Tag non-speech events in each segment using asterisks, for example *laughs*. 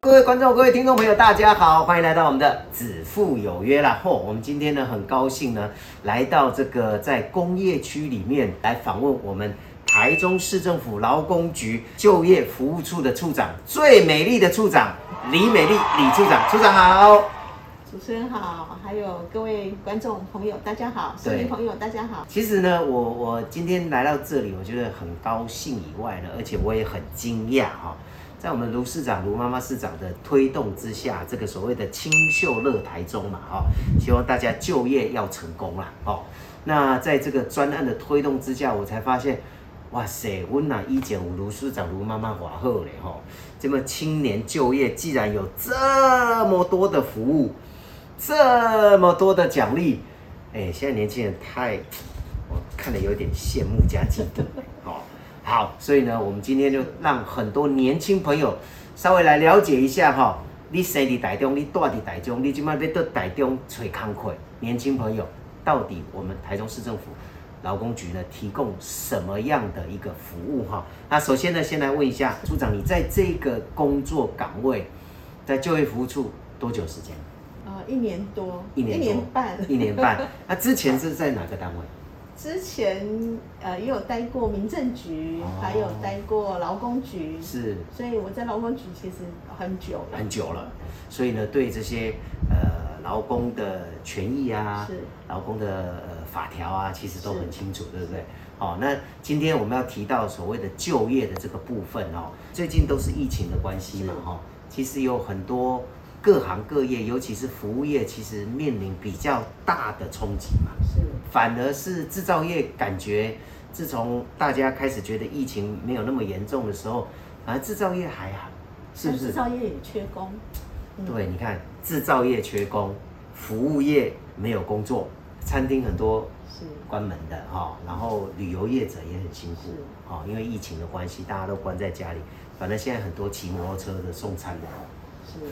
各位观众、各位听众朋友，大家好，欢迎来到我们的子父有约啦。嚯、我们今天呢很高兴呢，来到这个在工业区里面来访问我们台中市政府劳工局就业服务处的处长，最美丽的处长李美丽李处长，处长好。主持人好，还有各位观众朋友，大家好，市对民朋友大家好。其实呢，我我今天来到这里，我觉得很高兴以外呢，而且我也很惊讶哈，在我们卢市长、卢妈妈市长的推动之下，这个所谓的清秀乐台中嘛哈，希望大家就业要成功啦哦。那在这个专案的推动之下，我才发现，哇塞，温呐一减五卢市长、卢妈妈华后嘞哈，这么青年就业既然有这么多的服务，这么多的奖励，哎，现在年轻人太，我看了有点羡慕加嫉妒。*laughs* 哦，好，所以呢，我们今天就让很多年轻朋友稍微来了解一下哈、你生在台中，你住伫台中，你今麦要到台中找工课，年轻朋友，到底我们台中市政府劳工局呢提供什么样的一个服务哈？那首先呢，先来问一下处长，你在这个工作岗位，在就业服务处多久时间？呃，一年多，一年多半。一年半。那 *laughs* 之前是在哪个单位？之前呃也有待过民政局，哦还有待过劳工局，是所以我在劳工局其实很久了。很久了，所以呢，对这些呃劳工的权益啊是，劳工的呃法条啊，其实都很清楚，对不对？好、那今天我们要提到所谓的就业的这个部分哦，最近都是疫情的关系嘛，是哈、其实有很多各行各业，尤其是服务业，其实面临比较大的冲击嘛。是反而是制造业感觉，自从大家开始觉得疫情没有那么严重的时候，反而制造业还好，是不是？制造业也缺工。嗯对，你看制造业缺工，服务业没有工作，餐厅很多是关门的哈、然后旅游业者也很辛苦是哦，因为疫情的关系，大家都关在家里。反正现在很多骑摩托车的送餐的，是，对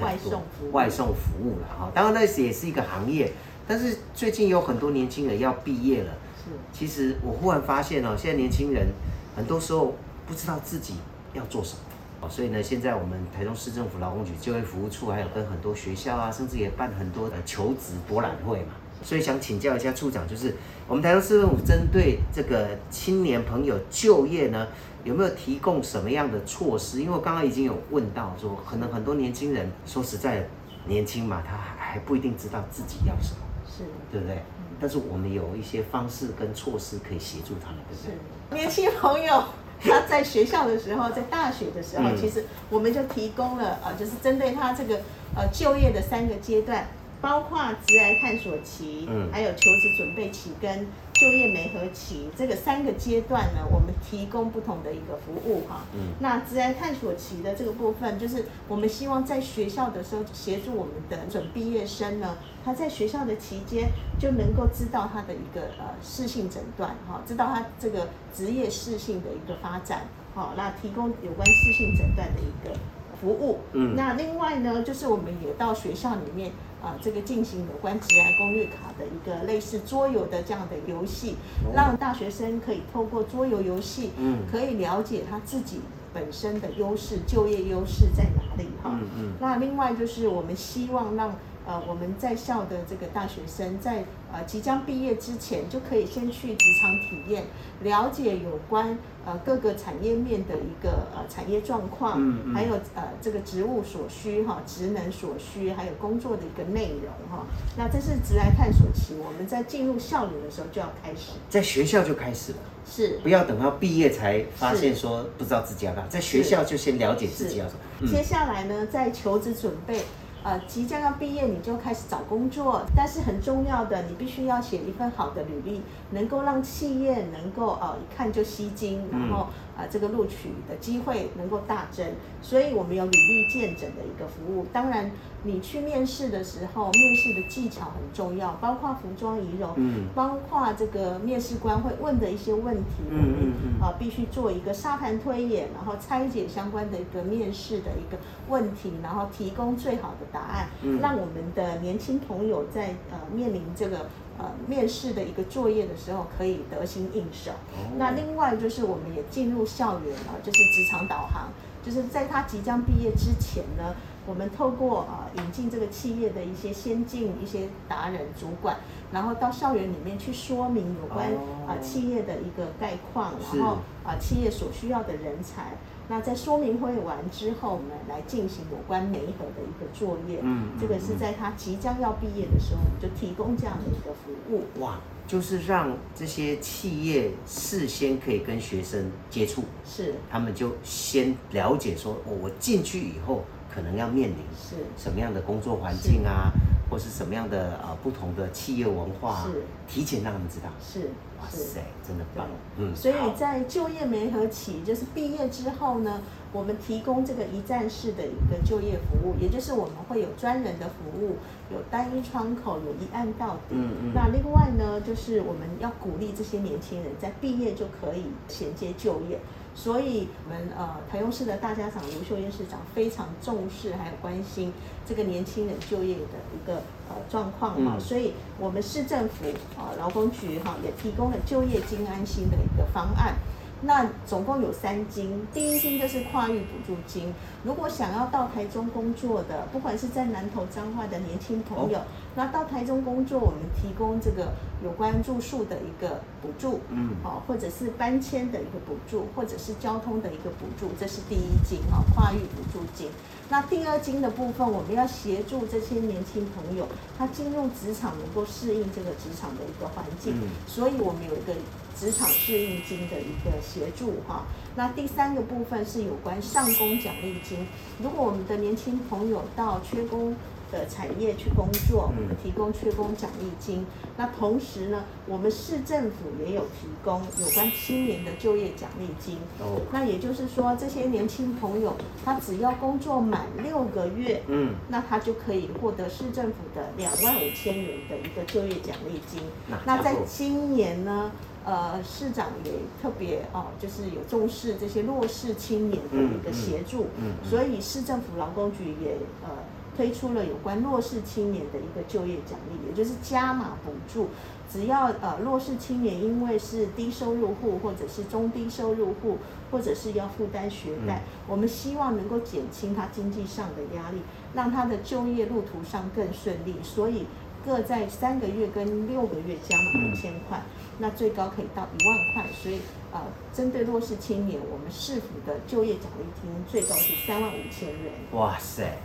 外送服务。外送服务了哈、当然那也是一个行业，但是最近有很多年轻人要毕业了。是其实我忽然发现哦，现在年轻人很多时候不知道自己要做什么。哦所以呢，现在我们台中市政府劳工局就业服务处还有跟很多学校啊，甚至也办很多的求职博览会嘛。所以想请教一下处长，就是我们台中市政府针对这个青年朋友就业呢，有没有提供什么样的措施？因为我刚刚已经有问到说，可能很多年轻人说实在，年轻嘛，他还还不一定知道自己要什么。是对不对？但是我们有一些方式跟措施可以协助他们，对不对？是，年轻朋友他在学校的时候，在大学的时候，嗯其实我们就提供了呃，就是针对他这个呃就业的三个阶段，包括职涯探索期，嗯还有求职准备期跟就业媒合期这个三个阶段呢，我们提供不同的一个服务哈。嗯那职涯探索期的这个部分，就是我们希望在学校的时候协助我们的准毕业生呢，他在学校的期间就能够知道他的一个呃适性诊断哈，知道他这个职业适性的一个发展，好，那提供有关适性诊断的一个服务。嗯那另外呢，就是我们也到学校里面啊、这个进行有关职涯攻略卡的一个类似桌游的这样的游戏，哦让大学生可以透过桌游游戏，嗯可以了解他自己本身的优势、就业优势在哪里哈。嗯嗯那另外就是我们希望让呃我们在校的这个大学生在呃即将毕业之前，就可以先去职场体验，了解有关呃各个产业面的一个呃产业状况，嗯嗯。还有呃这个职务所需哈，职能所需，还有工作的一个内容哈。那这是职来探索期，我们在进入校园的时候就要开始，在学校就开始了，是。不要等到毕业才发现说不知道自己要干嘛，在学校就先了解自己要什么。嗯。接下来呢，在求职准备，呃，即将要毕业，你就开始找工作。但是很重要的，你必须要写一份好的履历，能够让企业能够呃一看就吸睛，然后呃这个录取的机会能够大增。所以我们有履历见诊的一个服务。当然，你去面试的时候，面试的技巧很重要，包括服装仪容，嗯。包括这个面试官会问的一些问题，嗯嗯嗯。啊、必须做一个沙盘推演，然后拆解相关的一个面试的一个问题，然后提供最好的答案，嗯。让我们的年轻朋友在呃面临这个呃面试的一个作业的时候可以得心应手。哦。那另外就是我们也进入校园了，就是职场导航，就是在他即将毕业之前呢，我们透过啊引进这个企业的一些先进一些达人主管，然后到校园里面去说明有关哦啊、呃企业的一个概况，然后啊、呃企业所需要的人才。那在说明会完之后，我们来进行有关媒合的一个作业。嗯这个是在他即将要毕业的时候，我们就提供这样的一个服务。哇，就是让这些企业事先可以跟学生接触，是他们就先了解说，哦，我进去以后可能要面临是什么样的工作环境啊，或是什么样的呃不同的企业文化、提前让他们知道。是是。哇塞，真的棒！嗯，所以在就业媒合期，就是毕业之后呢，我们提供这个一站式的一个就业服务，也就是我们会有专人的服务，有单一窗口，有一案到底。嗯嗯那另外呢，就是我们要鼓励这些年轻人在毕业就可以衔接就业。所以，我们呃台中市的大家长卢秀燕市长非常重视，还有关心这个年轻人就业的一个呃状况哈、嗯所以我们市政府啊劳工局哈、也提供了就业金安心的一个方案。那总共有三金，第一金就是跨域补助金。如果想要到台中工作的，不管是在南投彰化的年轻朋友，哦那到台中工作，我们提供这个有关住宿的一个补助，嗯好、或者是搬迁的一个补助，或者是交通的一个补助，这是第一金哈、跨域补助金。那第二金的部分，我们要协助这些年轻朋友，他进入职场能够适应这个职场的一个环境，嗯所以我们有一个职场适应金的一个协助哈。那第三个部分是有关上工奖励金，如果我们的年轻朋友到缺工的产业去工作，我嗯们提供缺工奖励金。那同时呢，我们市政府也有提供有关青年的就业奖励金。哦，那也就是说，这些年轻朋友他只要工作满六个月，嗯，那他就可以获得市政府的两万五千元的一个就业奖励金。那那在今年呢，呃，市长也特别哦，就是有重视这些弱势青年的一个协助，嗯嗯嗯所以市政府劳工局也呃推出了有关弱势青年的一个就业奖励，也就是加码补助。只要呃弱势青年因为是低收入户或者是中低收入户，或者是要负担学贷，嗯我们希望能够减轻他经济上的压力，让他的就业路途上更顺利。所以各在三个月跟六个月加码嗯五千块，那最高可以到一万块。所以呃，针对弱势青年，我们市府的就业奖励金最高是三万五千元。哇塞！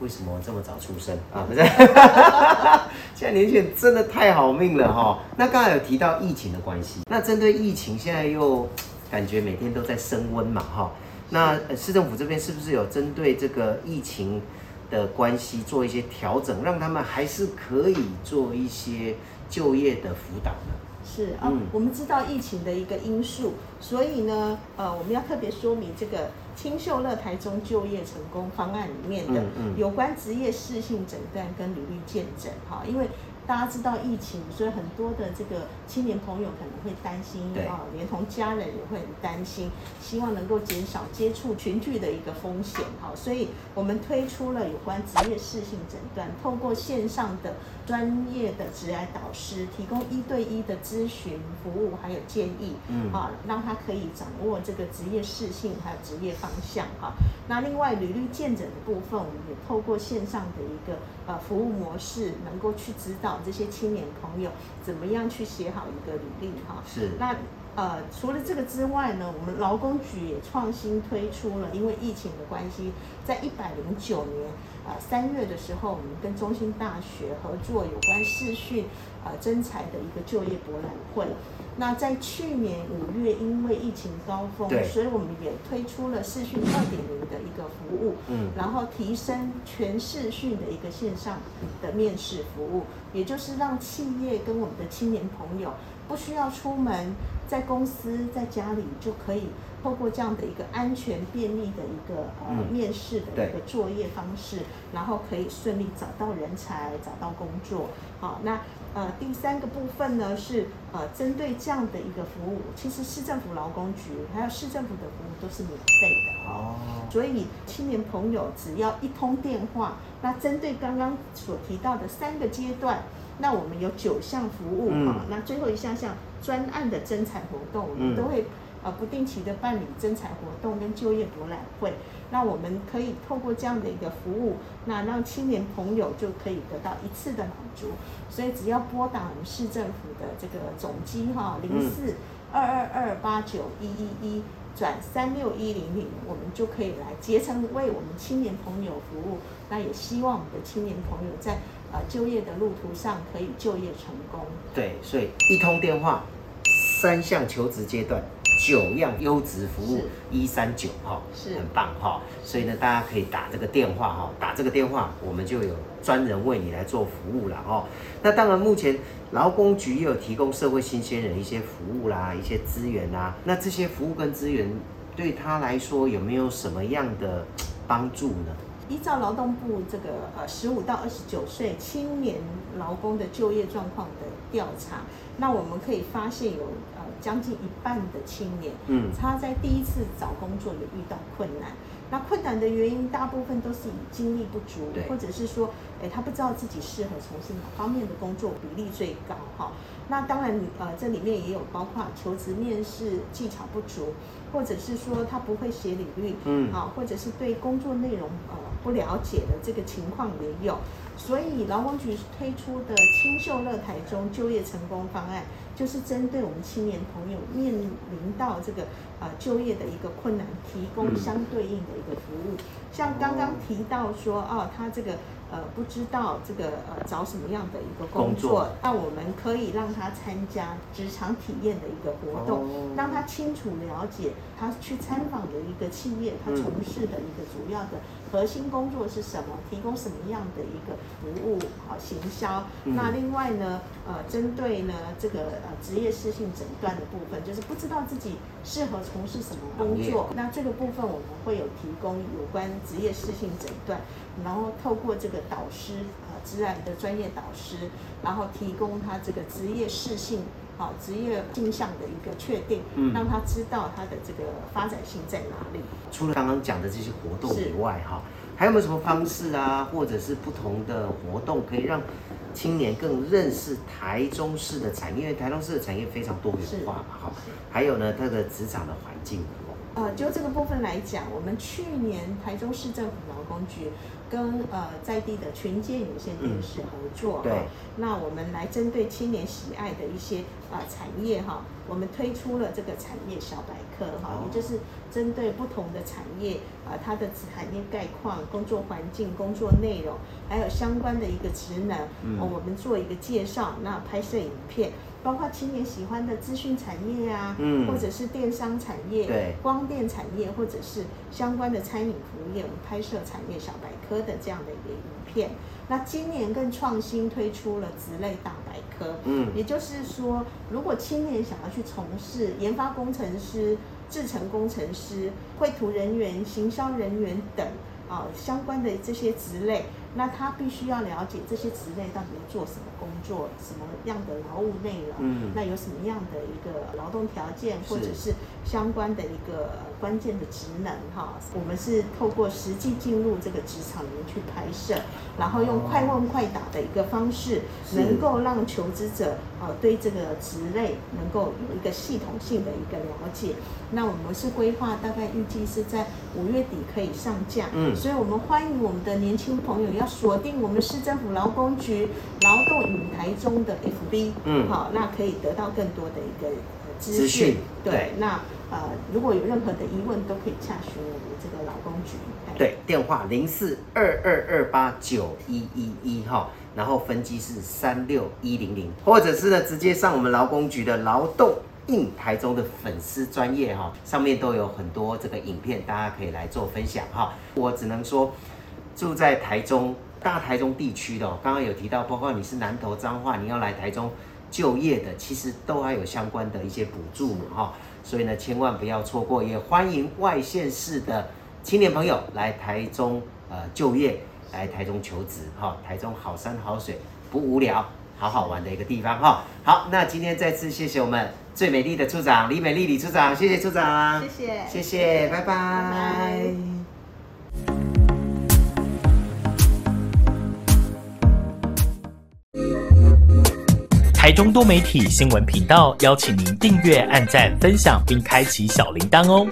为什么这么早出生啊？不是，*laughs* 现在年轻人真的太好命了哈。那刚才有提到疫情的关系，那针对疫情，现在又感觉每天都在升温嘛哈。那呃市政府这边是不是有针对这个疫情的关系做一些调整，让他们还是可以做一些就业的辅导呢？是啊、嗯我们知道疫情的一个因素，所以呢，呃，我们要特别说明这个清秀乐台中就业成功方案里面的有关职业适性诊断跟履历见证哈，因为大家知道疫情，所以很多的这个青年朋友可能会担心对啊，连同家人也会很担心，希望能够减少接触群聚的一个风险哈，所以我们推出了有关职业适性诊断，透过线上的专业的职涯导师提供一对一的咨询服务还有建议，嗯啊，让他可以掌握这个职业适性还有职业方向哈。那另外履历见诊的部分，我们也透过线上的一个呃服务模式，能够去指导这些青年朋友怎么样去写好一个履历哈。是那呃，除了这个之外呢，我们劳工局也创新推出了，因为疫情的关系，在一百零九年呃三月的时候，我们跟中兴大学合作有关视讯呃征才的一个就业博览会。那在去年五月，因为疫情高峰，所以我们也推出了视讯二点零的一个服务。嗯然后提升全视讯的一个线上的面试服务，也就是让企业跟我们的青年朋友不需要出门，在公司在家里就可以透过这样的一个安全便利的一个呃嗯面试的一个作业方式，然后可以顺利找到人才，找到工作。好，那呃第三个部分呢是呃针对这样的一个服务，其实市政府劳工局还有市政府的服务都是免费的哦。哦，所以青年朋友只要一通电话，那针对刚刚所提到的三个阶段，那我们有九项服务嗯啊、那最后一项像专案的征才活动，我嗯们都会呃不定期的办理征才活动跟就业博览会。那我们可以透过这样的一个服务，那让青年朋友就可以得到一次的满足。所以只要拨打我们市政府的这个总机哈零四二二二八九一一一转三六一零零，我们就可以来竭诚为我们青年朋友服务。那也希望我们的青年朋友在呃就业的路途上可以就业成功。对，所以一通电话，三项求职阶段，九样优质服务，一三九哈，是很棒哈。所以呢，大家可以打这个电话哈，打这个电话，我们就有专人为你来做服务了哈。那当然，目前劳工局也有提供社会新鲜人一些服务啦，一些资源啦。那这些服务跟资源对他来说有没有什么样的帮助呢？依照劳动部这个呃十五到二十九岁青年劳工的就业状况的调查，那我们可以发现有呃将近一半的青年，嗯他在第一次找工作有遇到困难。那困难的原因大部分都是以精力不足对，或者是说，哎，他不知道自己适合从事哪方面的工作，比例最高哈。那当然，呃，这里面也有包括求职面试技巧不足，或者是说他不会写履历，嗯啊，或者是对工作内容呃不了解的这个情况也有。所以劳工局推出的清秀乐台中就业成功方案，就是针对我们青年朋友面临到这个呃就业的一个困难，提供相对应的一个服务。像刚刚提到说，哦，他这个呃不知道这个呃找什么样的一个工工作。作，那我们可以让他参加职场体验的一个活动，哦。让他清楚了解他去参访的一个企业，他嗯。从事的一个主要的核心工作是什么，提供什么样的一个服务好行销。嗯。那另外呢，呃，针对呢这个呃职业适性诊断的部分，就是不知道自己适合从事什么工作，那这个部分我们会有提供有关职业适性诊断，然后透过这个导师啊职涯的专业导师，然后提供他这个职业适性。好，职业倾向的一个确定，嗯让他知道他的这个发展性在哪里。除了刚刚讲的这些活动以外，哈，还有没有什么方式啊，或者是不同的活动，可以让青年更认识台中市的产业？因为台中市的产业非常多元化嘛，哈。还有呢，它的职场的环境，呃，就这个部分来讲，我们去年台中市政府劳工具跟呃在地的群建有线电视合作，嗯对。哈。那我们来针对青年喜爱的一些啊、呃产业哈，我们推出了这个产业小百科哈，哦。也就是针对不同的产业啊、它的产业概况、工作环境、工作内容，还有相关的一个职能，我们做一个介绍，那拍摄影片。包括青年喜欢的资讯产业啊，嗯。或者是电商产业，对。光电产业或者是相关的餐饮服务业，我们拍摄产业小百科的这样的一个影片。那今年更创新推出了职类大百科，嗯。也就是说，如果青年想要去从事研发工程师、制程工程师、绘图人员、行销人员等啊相关的这些职类，那他必须要了解这些职类到底要做什么工作，什么样的劳务内容，嗯。那有什么样的一个劳动条件，或者是相关的一个关键的职能哈。我们是透过实际进入这个职场里面去拍摄，然后用快问快答的一个方式，能够让求职者呃对这个职类能够有一个系统性的一个了解。那我们是规划大概预计是在五月底可以上架，嗯。所以我们欢迎我们的年轻朋友要锁定我们市政府劳工局劳动影台中的 FB，嗯。好，那可以得到更多的一个呃资资讯对，那呃如果有任何的疑问，都可以洽询我们这个劳工局。对，电话零四二二二八九一一一哈，然后分机是三六一零零，或者是呢直接上我们劳工局的劳动印台中的粉丝专业哈，上面都有很多这个影片，大家可以来做分享哈。我只能说，住在台中大台中地区的、刚刚有提到，包括你是南投彰化，你要来台中就业的，其实都还有相关的一些补助嘛哈，所以呢，千万不要错过，也欢迎外县市的青年朋友来台中呃就业，来台中求职哈，台中好山好水不无聊，好好玩的一个地方哈。好，那今天再次谢谢我们最美丽的处长李美丽李处长，谢谢处长，谢谢，谢谢，拜拜。拜台中多媒体新闻频道邀请您订阅、按赞、分享，并开启小铃铛哦。